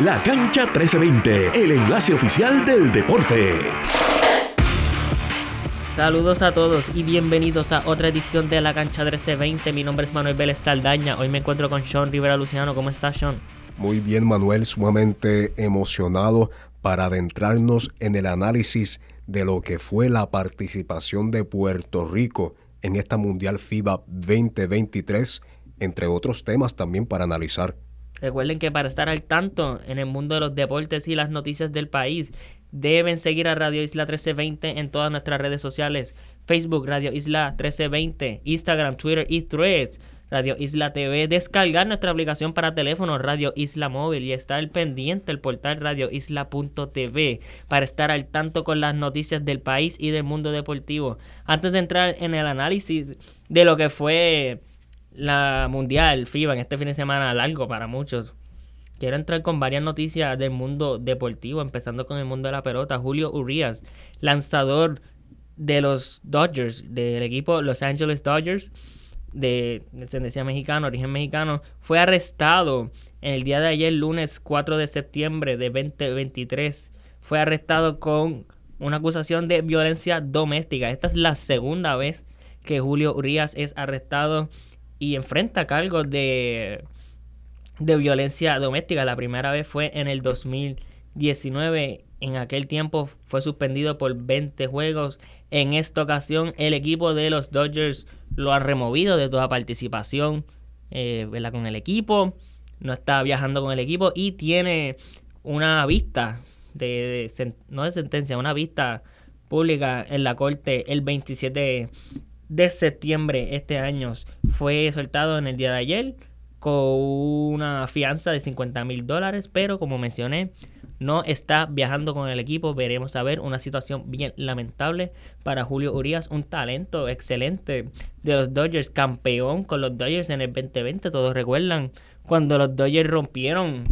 La Cancha 1320, el enlace oficial del deporte. Saludos a todos y bienvenidos a otra edición de La Cancha 1320. Mi nombre es Manuel Vélez Saldaña. Hoy me encuentro con Sean Rivera Luciano. ¿Cómo estás, Sean? Muy bien, Manuel, sumamente emocionado para adentrarnos en el análisis de lo que fue la participación de Puerto Rico en esta Mundial FIBA 2023, entre otros temas también para analizar. Recuerden que para estar al tanto en el mundo de los deportes y las noticias del país, deben seguir a Radio Isla 1320 en todas nuestras redes sociales. Facebook Radio Isla 1320, Instagram, Twitter y Threads. Radio Isla TV, descargar nuestra aplicación para teléfono Radio Isla Móvil y estar pendiente el portal radioisla.tv para estar al tanto con las noticias del país y del mundo deportivo. Antes de entrar en el análisis de lo que fue la Mundial FIBA en este fin de semana largo para muchos. Quiero entrar con varias noticias del mundo deportivo, empezando con el mundo de la pelota. Julio Urias, lanzador de los Dodgers, del equipo Los Angeles Dodgers, de descendencia mexicana, origen mexicano, fue arrestado en el día de ayer, lunes 4 de septiembre de 2023. Fue arrestado con una acusación de violencia doméstica. Esta es la segunda vez que Julio Urias es arrestado y enfrenta cargos de, de violencia doméstica. La primera vez fue en el 2019. En aquel tiempo fue suspendido por 20 juegos. En esta ocasión el equipo de los Dodgers lo ha removido de toda participación eh, con el equipo. No está viajando con el equipo y tiene una vista, de, no de sentencia, una vista pública en la corte el 27 de septiembre este año. Fue soltado en el día de ayer con una fianza de 50 mil dólares, pero como mencioné, no está viajando con el equipo. Veremos a ver una situación bien lamentable para Julio Urias, un talento excelente de los Dodgers, campeón con los Dodgers en el 2020. Todos recuerdan cuando los Dodgers rompieron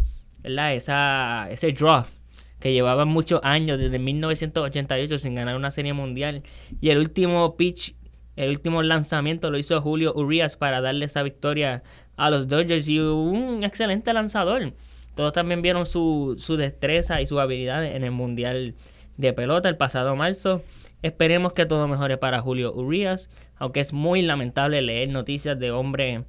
Esa, ese draft que llevaban muchos años, desde 1988 sin ganar una serie mundial. Y el último pitch el último lanzamiento lo hizo Julio Urias para darle esa victoria a los Dodgers y un excelente lanzador. Todos también vieron su, su destreza y su habilidad en el Mundial de Pelota el pasado marzo. Esperemos que todo mejore para Julio Urias, aunque es muy lamentable leer noticias de hombres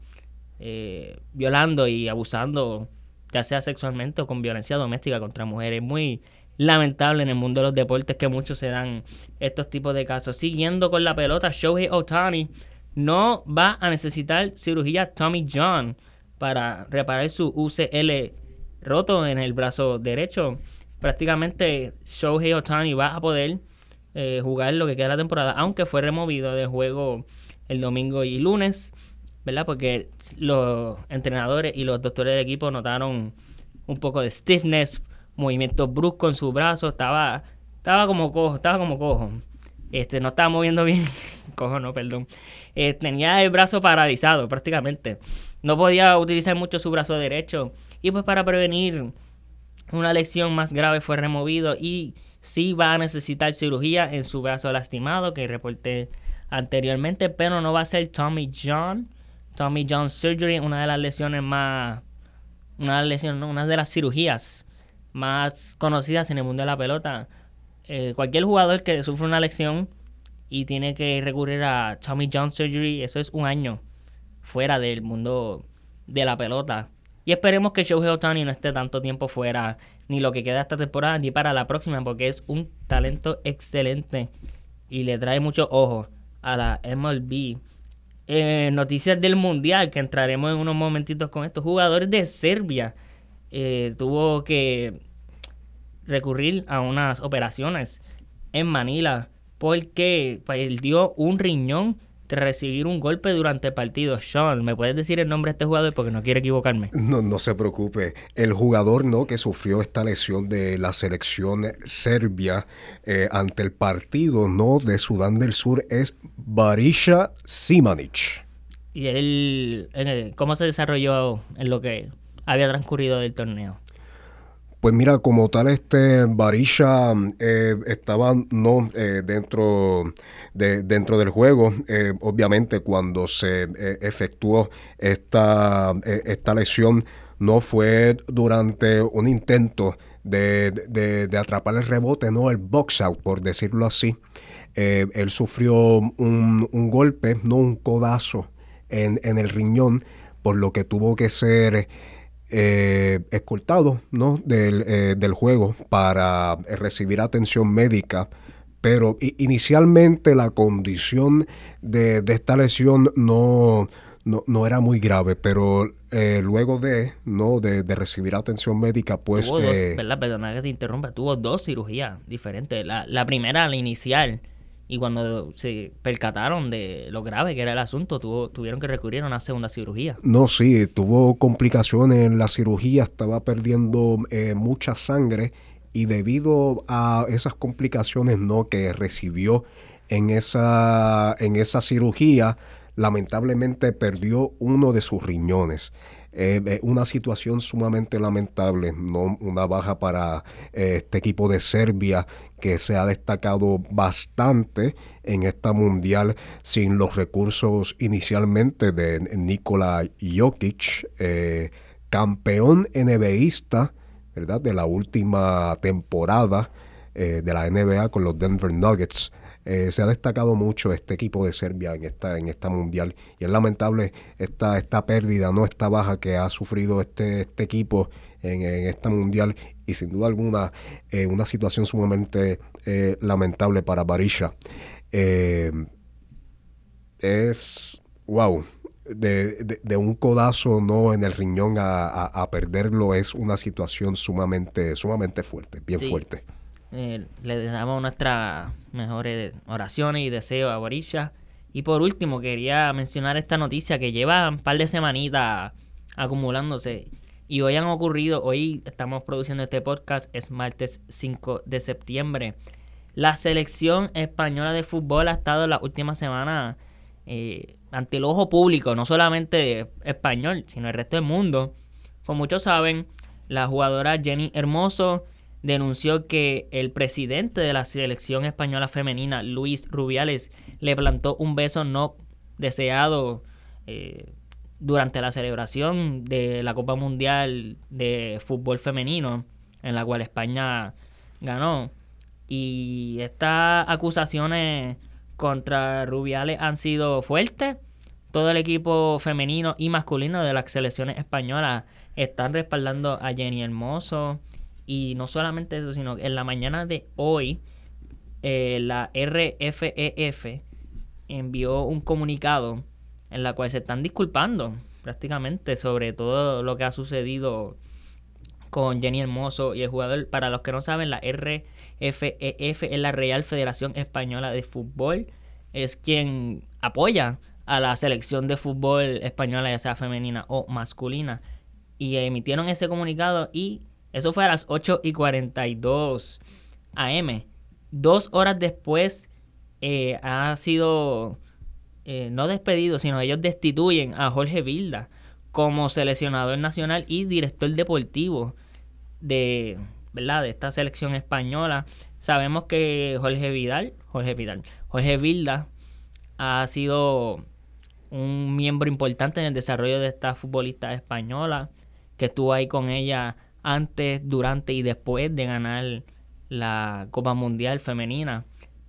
eh, violando y abusando, ya sea sexualmente o con violencia doméstica contra mujeres. Muy lamentable en el mundo de los deportes que muchos se dan estos tipos de casos. Siguiendo con la pelota, Shohei Otani no va a necesitar cirugía Tommy John para reparar su UCL roto en el brazo derecho. Prácticamente Shohei Otani va a poder eh, jugar lo que queda de la temporada, aunque fue removido del juego el domingo y lunes, ¿verdad? Porque los entrenadores y los doctores del equipo notaron un poco de stiffness movimientos bruscos en su brazo, estaba, estaba como cojo, estaba como cojo. Este, no estaba moviendo bien, cojo no, perdón. Eh, tenía el brazo paralizado prácticamente. No podía utilizar mucho su brazo derecho. Y pues para prevenir una lesión más grave fue removido y sí va a necesitar cirugía en su brazo lastimado que reporté anteriormente, pero no va a ser Tommy John. Tommy John Surgery, una de las lesiones más, una lesión, una de las cirugías más conocidas en el mundo de la pelota. Eh, cualquier jugador que sufre una lesión y tiene que recurrir a Tommy John Surgery, eso es un año fuera del mundo de la pelota. Y esperemos que Shohei Otani no esté tanto tiempo fuera, ni lo que queda esta temporada, ni para la próxima, porque es un talento excelente y le trae mucho ojo a la MLB. Eh, noticias del Mundial, que entraremos en unos momentitos con estos jugadores de Serbia eh, tuvo que recurrir a unas operaciones en Manila porque perdió un riñón tras recibir un golpe durante el partido. Sean, ¿me puedes decir el nombre de este jugador? Porque no quiero equivocarme. No, no se preocupe. El jugador no que sufrió esta lesión de la selección serbia eh, ante el partido no de Sudán del Sur es Barisha Simanic. ¿Y él, cómo se desarrolló en lo que había transcurrido del torneo? Pues mira, como tal, este Barisha eh, estaba no eh, dentro, de, dentro del juego. Eh, obviamente, cuando se efectuó esta, esta lesión, no fue durante un intento de, atrapar el rebote, no el box out, por decirlo así. Él sufrió un, golpe, no un codazo en, el riñón, por lo que tuvo que ser eh, escoltado ¿no? del, eh, del, juego para recibir atención médica. Pero inicialmente la condición de, de esta lesión no, no, no era muy grave, pero eh, luego de, ¿no? De, recibir atención médica, pues... Tuvo dos, eh, ¿verdad? Perdona que te interrumpa. Tuvo dos cirugías diferentes. La, la primera, la inicial, y cuando se percataron de lo grave que era el asunto, tuvieron que recurrir a una segunda cirugía. No, sí, tuvo complicaciones en la cirugía, estaba perdiendo eh, mucha sangre y debido a esas complicaciones no que recibió en esa, en esa cirugía, lamentablemente perdió uno de sus riñones. Eh, eh, una situación sumamente lamentable, no una baja para eh, este equipo de Serbia que se ha destacado bastante en esta mundial sin los recursos inicialmente de Nikola Jokic, campeón NBAista, ¿verdad? De la última temporada de la NBA con los Denver Nuggets. Eh, se ha destacado mucho este equipo de Serbia en esta, en esta mundial y es lamentable esta, esta pérdida, no esta baja que ha sufrido este, este equipo en, esta mundial y sin duda alguna eh, una situación sumamente eh, lamentable para Barisha. es, wow, de, de, un codazo no en el riñón a, perderlo es una situación sumamente, sumamente fuerte, bien fuerte. Eh, le damos nuestras mejores oraciones y deseos a Borisha. Y por último, quería mencionar esta noticia que lleva un par de semanitas acumulándose. Y hoy han ocurrido, hoy estamos produciendo este podcast, es martes 5 de septiembre. La selección española de fútbol ha estado la última semana eh, ante el ojo público, no solamente español, sino el resto del mundo. Como muchos saben, la jugadora Jenny Hermoso denunció que el presidente de la selección española femenina, Luis Rubiales, le plantó un beso no deseado eh, durante la celebración de la Copa Mundial de Fútbol Femenino, en la cual España ganó. Y estas acusaciones contra Rubiales han sido fuertes. Todo el equipo femenino y masculino de las selecciones españolas están respaldando a Jenny Hermoso, y no solamente eso, sino que en la mañana de hoy, eh, la RFEF e envió un comunicado en la cual se están disculpando prácticamente sobre todo lo que ha sucedido con Jenny Hermoso y el jugador. Para los que no saben, la RFEF e es la Real Federación Española de Fútbol. Es quien apoya a la selección de fútbol española, ya sea femenina o masculina. Y emitieron ese comunicado y eso fue a las 8 y 42 AM. Dos horas después eh, ha sido eh, no despedido, sino ellos destituyen a Jorge Vilda como seleccionador nacional y director deportivo de, ¿verdad? de esta selección española. Sabemos que Jorge Vidal, Jorge Vidal, Jorge Vilda ha sido un miembro importante en el desarrollo de esta futbolista española, que estuvo ahí con ella antes, durante y después de ganar la Copa Mundial Femenina.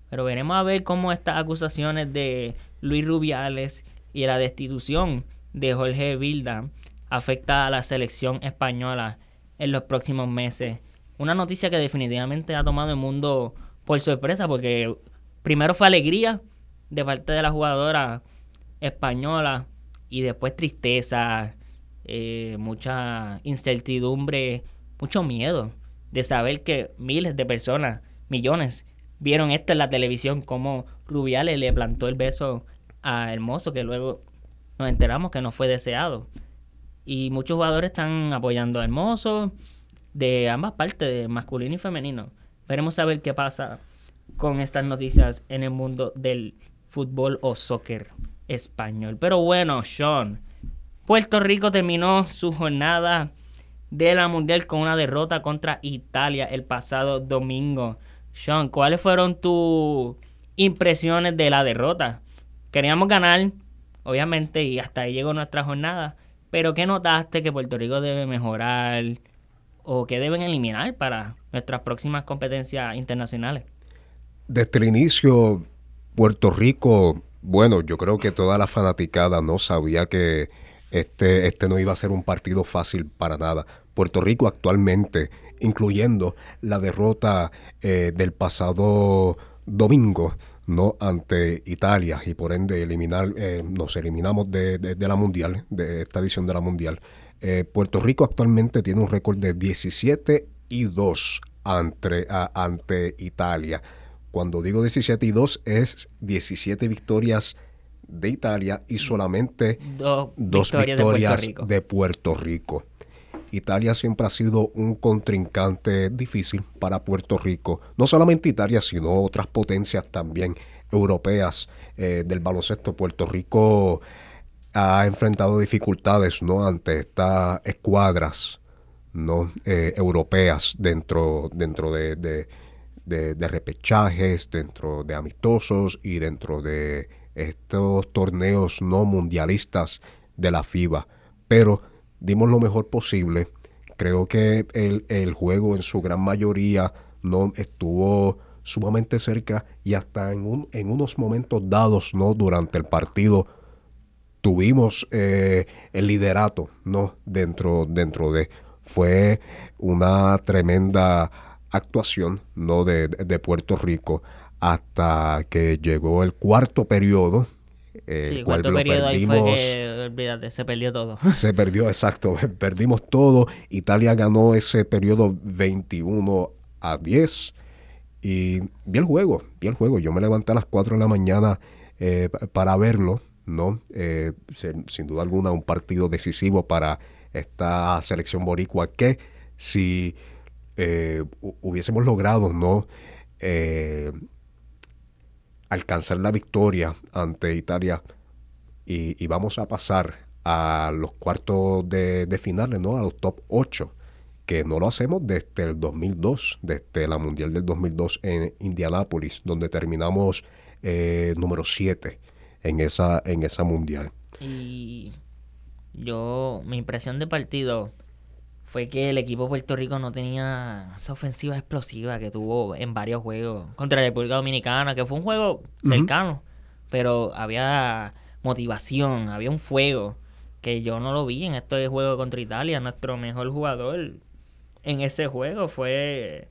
Pero veremos a ver cómo estas acusaciones de Luis Rubiales y la destitución de Jorge Vilda afecta a la selección española en los próximos meses. Una noticia que definitivamente ha tomado el mundo por sorpresa porque primero fue alegría de parte de la jugadora española y después tristeza, eh, mucha incertidumbre, mucho miedo de saber que miles de personas, millones, vieron esto en la televisión, como Rubiales le plantó el beso a Hermoso, que luego nos enteramos que no fue deseado. Y muchos jugadores están apoyando a Hermoso de ambas partes, masculino y femenino. Veremos a ver qué pasa con estas noticias en el mundo del fútbol o soccer español. Pero bueno, Sean, Puerto Rico terminó su jornada de la Mundial con una derrota contra Italia el pasado domingo. Sean, ¿cuáles fueron tus impresiones de la derrota? Queríamos ganar, obviamente, y hasta ahí llegó nuestra jornada, Pero ¿qué notaste que Puerto Rico debe mejorar o que deben eliminar para nuestras próximas competencias internacionales? Desde el inicio, Puerto Rico, bueno, yo creo que toda la fanaticada no sabía que este, este no iba a ser un partido fácil para nada. Puerto Rico actualmente, incluyendo la derrota eh, del pasado domingo, no ante Italia y por ende eliminar, eh, nos eliminamos de, la mundial, de esta edición de la mundial. Eh, Puerto Rico actualmente tiene un récord de 17 y 2 ante, ante Italia. Cuando digo 17 y 2 es 17 victorias de Italia y solamente dos victorias, de, Puerto Rico. Italia siempre ha sido un contrincante difícil para Puerto Rico. No solamente Italia, sino otras potencias también europeas eh, del baloncesto. Puerto Rico ha enfrentado dificultades no ante estas escuadras no eh, europeas dentro, dentro de, de, repechajes, dentro de amistosos y dentro de estos torneos no mundialistas de la FIBA. Pero dimos lo mejor posible. Creo que el, el juego en su gran mayoría no estuvo sumamente cerca y hasta en, un, en unos momentos dados no durante el partido tuvimos eh, el liderato no dentro dentro de fue una tremenda actuación no de, de Puerto Rico hasta que llegó el cuarto periodo el cuarto periodo ahí fue que, olvídate, se perdió todo. Se perdió, exacto, perdimos todo. Italia ganó ese periodo 21 a 10 y vi el juego, vi el juego. Yo me levanté a las 4 de la mañana eh, para verlo, ¿no? Eh, sin, duda alguna un partido decisivo para esta selección boricua que si eh, hubiésemos logrado, ¿no? Alcanzar la victoria ante Italia y, vamos a pasar a los cuartos de, de, finales, ¿no? A los top 8, que no lo hacemos desde el 2002, desde la Mundial del 2002 en Indianápolis, donde terminamos eh, número 7 en esa, en esa Mundial. Y yo, mi impresión de partido fue que el equipo de Puerto Rico no tenía esa ofensiva explosiva que tuvo en varios juegos contra la República Dominicana, que fue un juego cercano, pero había motivación, había un fuego que yo no lo vi en este juego contra Italia. Nuestro mejor jugador en ese juego fue,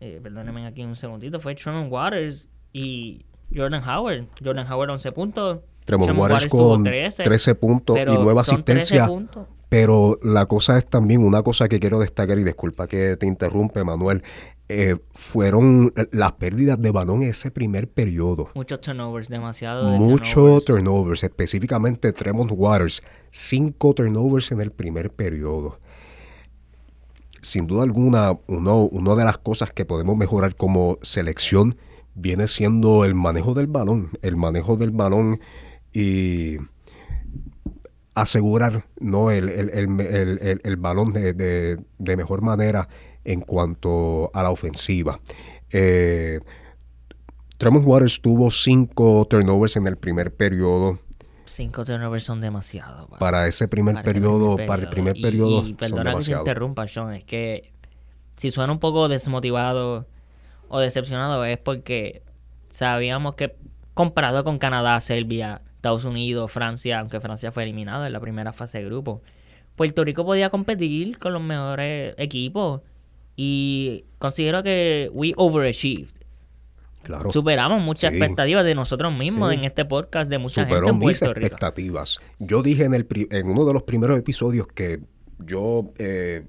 eh, perdónenme aquí un segundito, fue Truman Waters y Jordan Howard. Jordan Howard 11 puntos. Waters, con 13, puntos y nueva asistencia. Pero la cosa es también una cosa que quiero destacar, y disculpa que te interrumpe, Manuel, eh, fueron las pérdidas de balón en ese primer periodo. Muchos turnovers, demasiado. Muchos turnovers. específicamente Tremont Waters, cinco turnovers en el primer periodo. Sin duda alguna, uno, una de las cosas que podemos mejorar como selección viene siendo el manejo del balón, el manejo del balón y asegurar ¿no? el, el, balón de, de, mejor manera en cuanto a la ofensiva. Eh, Tremont Waters tuvo cinco turnovers en el primer periodo. Cinco turnovers son demasiado. Para, ese primer periodo, para el primer periodo. Y, perdona que se interrumpa, Sean, es que si suena un poco desmotivado o decepcionado es porque sabíamos que comparado con Canadá, Serbia, Estados Unidos, Francia, aunque Francia fue eliminada en la primera fase de grupo. Puerto Rico podía competir con los mejores equipos y considero que we overachieved. Claro. Superamos muchas expectativas de nosotros mismos en este podcast de mucha gente en Puerto Rico. expectativas. Yo dije en, el en uno de los primeros episodios que yo eh,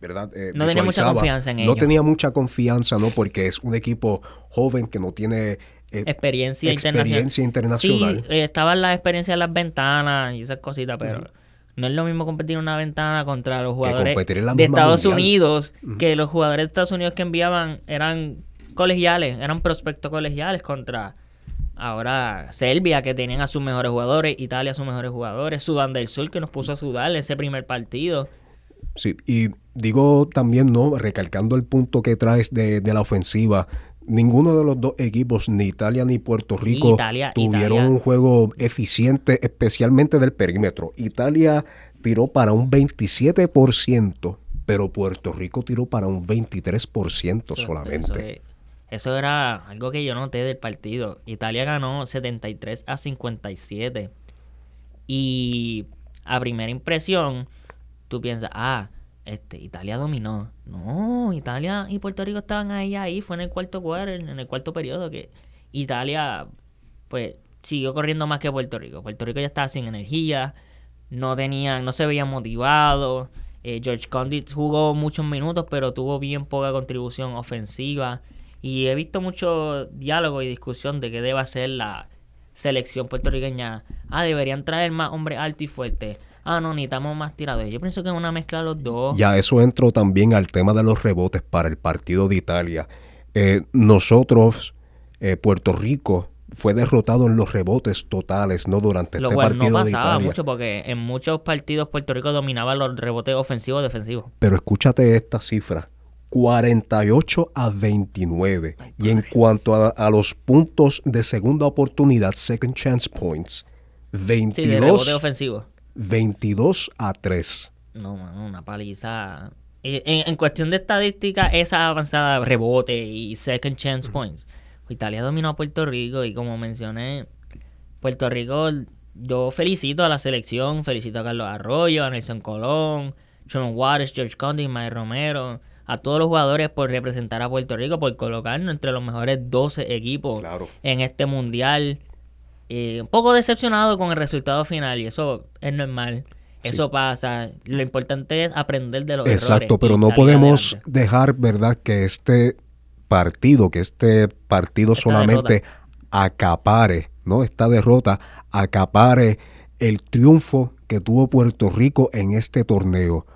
¿verdad? Eh, no tenía mucha confianza en ellos. No tenía mucha confianza, ¿no? Porque es un equipo joven que no tiene eh, experiencia, experiencia internacional. Sí, estaban las experiencias de las ventanas y esas cositas, pero no es lo mismo competir en una ventana contra los jugadores de Estados Unidos, que los jugadores de Estados Unidos que enviaban eran colegiales, eran prospectos colegiales contra ahora Serbia, que tenían a sus mejores jugadores, Italia a sus mejores jugadores, Sudán del Sur, que nos puso a sudar ese primer partido. Sí, y digo también, ¿no? Recalcando el punto que traes de, de la ofensiva, ninguno de los dos equipos, ni Italia ni Puerto Rico, tuvieron un juego eficiente, especialmente del perímetro. Italia tiró para un 27%, pero Puerto Rico tiró para un 23% Eso- solamente. Eso, eso era algo que yo noté del partido. Italia ganó 73 a 57. Y a primera impresión, tú piensas, ah, este, Italia dominó. No, Italia y Puerto Rico estaban ahí, ahí. Fue en el cuarto quarter, en el cuarto periodo, que Italia, pues, siguió corriendo más que Puerto Rico. Puerto Rico ya estaba sin energía, no tenían, no se veían motivados. Eh, George Condit jugó muchos minutos, pero tuvo bien poca contribución ofensiva. Y he visto mucho diálogo y discusión de qué debe hacer la selección puertorriqueña. Ah, deberían traer más hombres altos y fuertes. Ah, no, necesitamos más tiradores. Yo pienso que es una mezcla de los dos. Ya eso entró también al tema de los rebotes para el partido de Italia. Eh, nosotros, eh, Puerto Rico, fue derrotado en los rebotes totales, ¿no? Durante Lo este cual no partido de pasaba Italia. mucho porque en muchos partidos Puerto Rico dominaba los rebotes ofensivos y defensivos. Pero escúchate esta cifra. 48 a 29. Y en cuanto a, a los puntos de segunda oportunidad, second chance points, Sí, de 22, rebote ofensivo. 22 a 3. No, mano, una paliza. Eh, En, en cuestión de estadística, esa avanzada rebote y second chance points. Italia dominó a Puerto Rico y como mencioné, Puerto Rico, yo felicito a la selección, felicito a Carlos Arroyo, a Nelson Colón, Truman Waters, George Condi, Mike Romero, a todos los jugadores por representar a Puerto Rico, por colocarnos entre los mejores 12 equipos Claro. en este mundial. Eh, un poco decepcionado con el resultado final y eso es normal. Eso pasa. Lo importante es aprender de los errores. Exacto, pero no podemos adelante. dejar, ¿verdad?, que este partido, que este partido Esta solamente acapare, ¿no? Esta derrota acapare el triunfo que tuvo Puerto Rico en este torneo.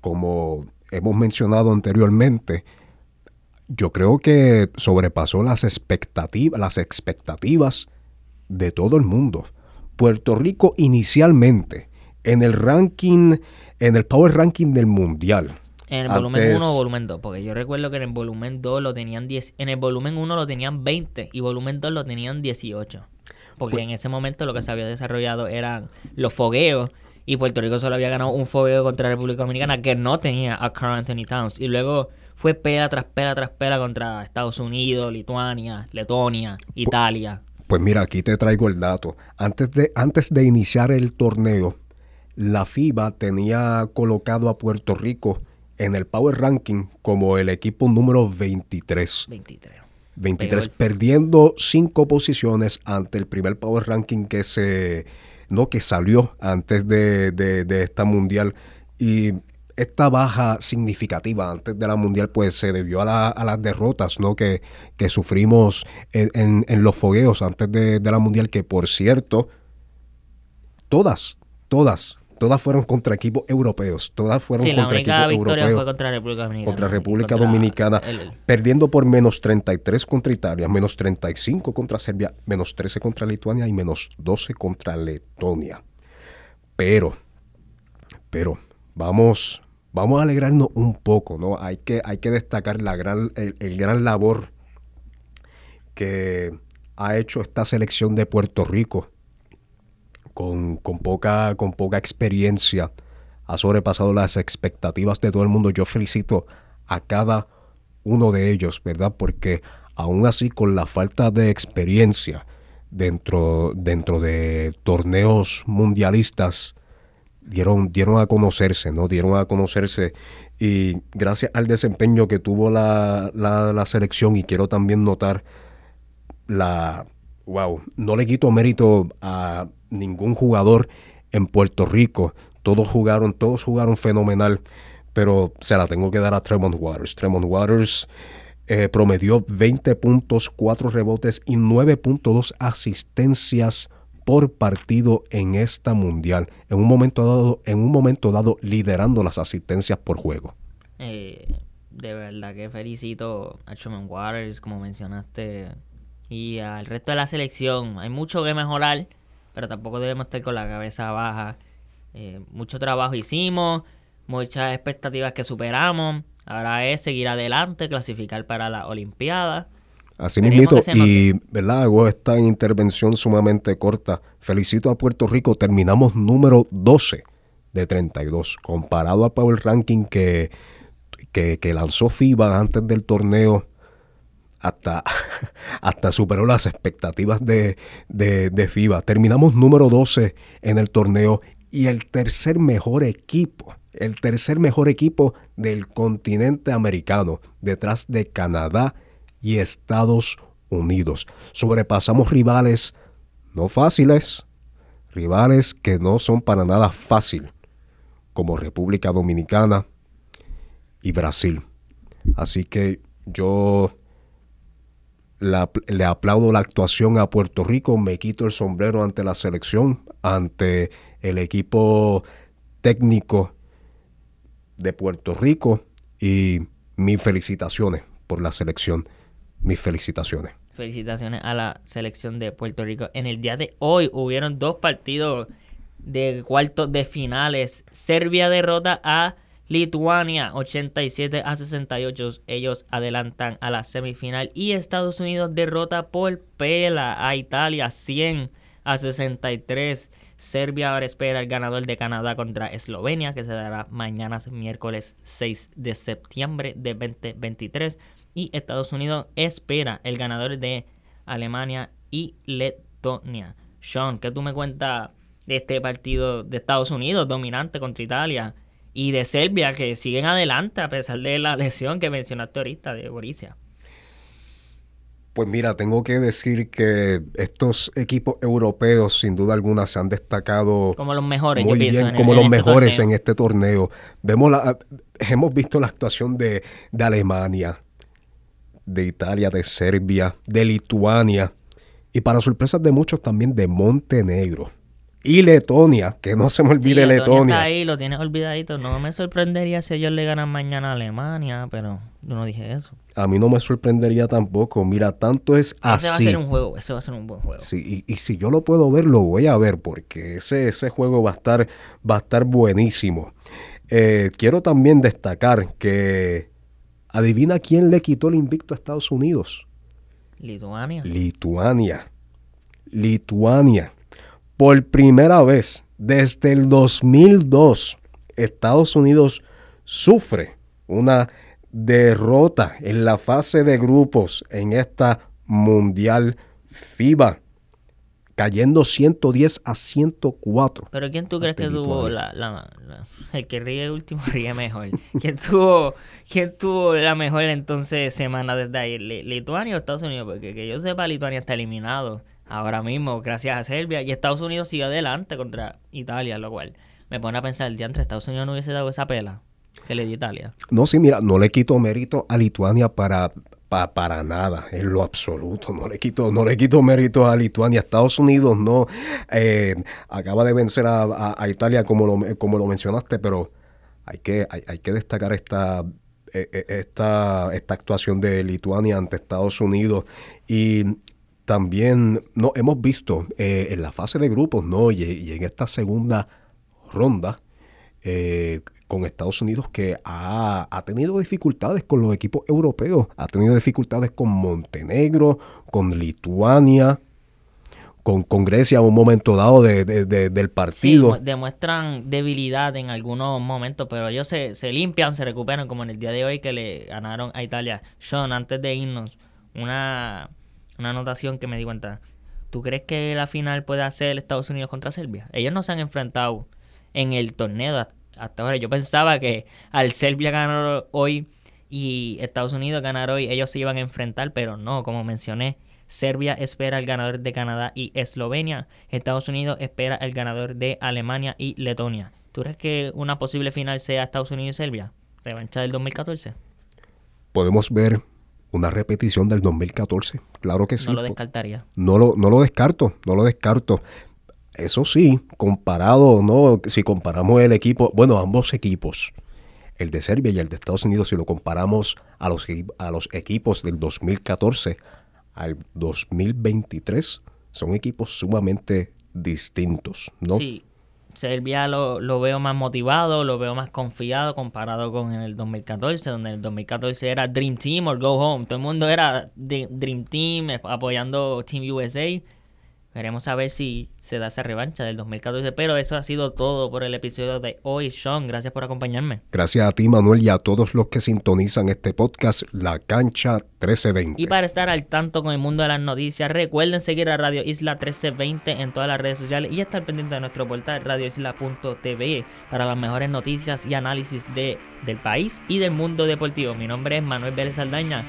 Como hemos mencionado anteriormente, yo creo que sobrepasó las expectativas, las expectativas de todo el mundo. Puerto Rico inicialmente en el ranking, en el power ranking del mundial. En el volumen Antes- 1 o volumen 2, porque yo recuerdo que en el volumen 2 lo tenían 10, en el volumen 1 lo tenían 20 y volumen 2 lo tenían 18. Porque Pues en ese momento lo que se había desarrollado eran los fogueos y Puerto Rico solo había ganado un fogueo contra la República Dominicana que no tenía a Carl Anthony Towns y luego fue pela tras pela tras pela contra Estados Unidos, Lituania, Letonia, Italia. Pues mira, aquí te traigo el dato. Antes de, antes de iniciar el torneo, la FIBA tenía colocado a Puerto Rico en el Power Ranking como el equipo número 23. 23. 23, Peor. perdiendo cinco posiciones ante el primer Power Ranking que se no que salió antes de, de- de esta mundial. Y esta baja significativa antes de la mundial, pues se debió a, la- a las derrotas ¿no? que, que sufrimos en, en- en los fogueos antes de, de la mundial, que por cierto, todas, todas, todas fueron contra equipos europeos. Todas fueron Sí, contra equipos victoria europeos fue contra República Dominicana. contra República contra Dominicana, el- perdiendo por menos 33 contra Italia, menos 35 contra Serbia, menos 13 contra Lituania y menos 12 contra Letonia. Pero, pero, vamos, vamos a alegrarnos un poco, ¿no? Hay que, hay que destacar la gran, el, gran labor que ha hecho esta selección de Puerto Rico con, con poca, con poca experiencia. Ha sobrepasado las expectativas de todo el mundo. Yo felicito a cada uno de ellos, ¿verdad? Porque aún así, con la falta de experiencia dentro, dentro de torneos mundialistas, dieron, dieron a conocerse, ¿no? Dieron a conocerse. Y gracias al desempeño que tuvo la, la- selección, y quiero también notar la wow, no le quito mérito a ningún jugador en Puerto Rico. Todos jugaron, todos jugaron fenomenal, pero se la tengo que dar a Tremont Waters. Tremont Waters eh, promedió 20 puntos, 4 rebotes y 9.2 asistencias por partido en esta mundial. En un momento dado, en un momento dado liderando las asistencias por juego. Eh, de verdad que felicito a Truman Waters, como mencionaste, y al resto de la selección. Hay mucho que mejorar, pero tampoco debemos estar con la cabeza baja. Eh, mucho trabajo hicimos, muchas expectativas que superamos. Ahora es seguir adelante, clasificar para la Olimpiada. Así mismito, y ¿verdad? hago esta intervención sumamente corta. Felicito a Puerto Rico, terminamos número 12 de 32. Comparado al Power Ranking que, que, que lanzó FIBA antes del torneo, hasta, hasta superó las expectativas de, de, de, FIBA. Terminamos número 12 en el torneo y el tercer mejor equipo, el tercer mejor equipo del continente americano, detrás de Canadá y Estados Unidos. Sobrepasamos rivales no fáciles, rivales que no son para nada fácil, como República Dominicana y Brasil. Así que yo le aplaudo la actuación a Puerto Rico, me quito el sombrero ante la selección, ante el equipo técnico de Puerto Rico y mis felicitaciones por la selección, mis felicitaciones. Felicitaciones a la selección de Puerto Rico. En el día de hoy hubieron dos partidos de cuartos de finales. Serbia derrota a Lituania 87 a 68. Ellos adelantan a la semifinal. Y Estados Unidos derrota por pela a Italia 100 a 63. Serbia ahora espera el ganador de Canadá contra Eslovenia, que se dará mañana miércoles 6 de septiembre de 2023. Y Estados Unidos espera el ganador de Alemania y Letonia. Sean, ¿qué tú me cuentas de este partido de Estados Unidos dominante contra Italia? y de Serbia que siguen adelante a pesar de la lesión que mencionaste ahorita de Borussia. Pues mira, tengo que decir que estos equipos europeos sin duda alguna se han destacado como los mejores, muy bien, como los este mejores en este torneo. Vemos la, hemos visto la actuación de, de Alemania, de Italia, de Serbia, de Lituania y para sorpresas de muchos también de Montenegro y Letonia, que no se me olvide Letonia. Está ahí, lo tienes olvidadito. No me sorprendería si ellos le ganan mañana a Alemania, pero yo no dije eso. A mí no me sorprendería tampoco. Mira, tanto es así. Ese va a ser un juego, ese va a ser un buen juego. Sí, y, si yo lo puedo ver, lo voy a ver, porque ese, ese juego va a estar, va a estar buenísimo. Eh, quiero también destacar que adivina quién le quitó el invicto a Estados Unidos. Lituania. Lituania. Lituania. Por primera vez desde el 2002, Estados Unidos sufre una derrota en la fase de grupos en esta Mundial FIBA, cayendo 110 a 104. Pero ¿quién tú crees que tuvo la, el que ríe último ríe mejor? ¿Quién tuvo, quién tuvo la mejor entonces semana desde ahí? ¿Lituania o Estados Unidos? Porque que yo sepa, Lituania está eliminado ahora mismo, gracias a Serbia. Y Estados Unidos sigue adelante contra Italia, lo cual me pone a pensar, el día entre Estados Unidos no hubiese dado esa pela que le dio Italia. No, sí, mira, no le quito mérito a Lituania para, para nada, en lo absoluto. No le quito, no le quito mérito a Lituania. Estados Unidos no eh, acaba de vencer a, Italia como lo, como lo mencionaste, pero hay que, hay, que destacar esta, eh, eh, esta, esta actuación de Lituania ante Estados Unidos. Y también no, hemos visto en la fase de grupos ¿no? y, en esta segunda ronda con Estados Unidos que ha, tenido dificultades con los equipos europeos, ha tenido dificultades con Montenegro, con Lituania, con, con Grecia en un momento dado de, del partido. Sí, demuestran debilidad en algunos momentos, pero ellos se, se limpian, se recuperan, como en el día de hoy que le ganaron a Italia. Sean, antes de irnos, una una anotación que me di cuenta. ¿Tú crees que la final puede ser Estados Unidos contra Serbia? Ellos no se han enfrentado en el torneo hasta ahora. Yo pensaba que al Serbia ganar hoy y Estados Unidos ganar hoy, ellos se iban a enfrentar, pero no, como mencioné, Serbia espera el ganador de Canadá y Eslovenia. Estados Unidos espera el ganador de Alemania y Letonia. ¿Tú crees que una posible final sea Estados Unidos y Serbia? Revancha del 2014. Podemos ver una repetición del 2014. Claro que sí. No lo descartaría. No lo, no lo descarto, no lo descarto. Eso sí, comparado, ¿no? Si comparamos el equipo, bueno, ambos equipos, el de Serbia y el de Estados Unidos, si lo comparamos a los, a los equipos del 2014 al 2023, son equipos sumamente distintos, ¿no? Sí, Serbia lo, lo, veo más motivado, lo veo más confiado comparado con el 2014, donde el 2014 era Dream Team o Go Home. Todo el mundo era Dream Team apoyando Team USA. Veremos a ver si se da esa revancha del 2014. Pero eso ha sido todo por el episodio de hoy. Sean, gracias por acompañarme. Gracias a ti, Manuel, y a todos los que sintonizan este podcast, La Cancha 1320. Y para estar al tanto con el mundo de las noticias, recuerden seguir a Radio Isla 1320 en todas las redes sociales y estar pendiente de nuestro portal radioisla.tv para las mejores noticias y análisis de, del país y del mundo deportivo. Mi nombre es Manuel Vélez Aldaña.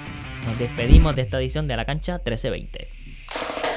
Nos despedimos de esta edición de La Cancha 1320.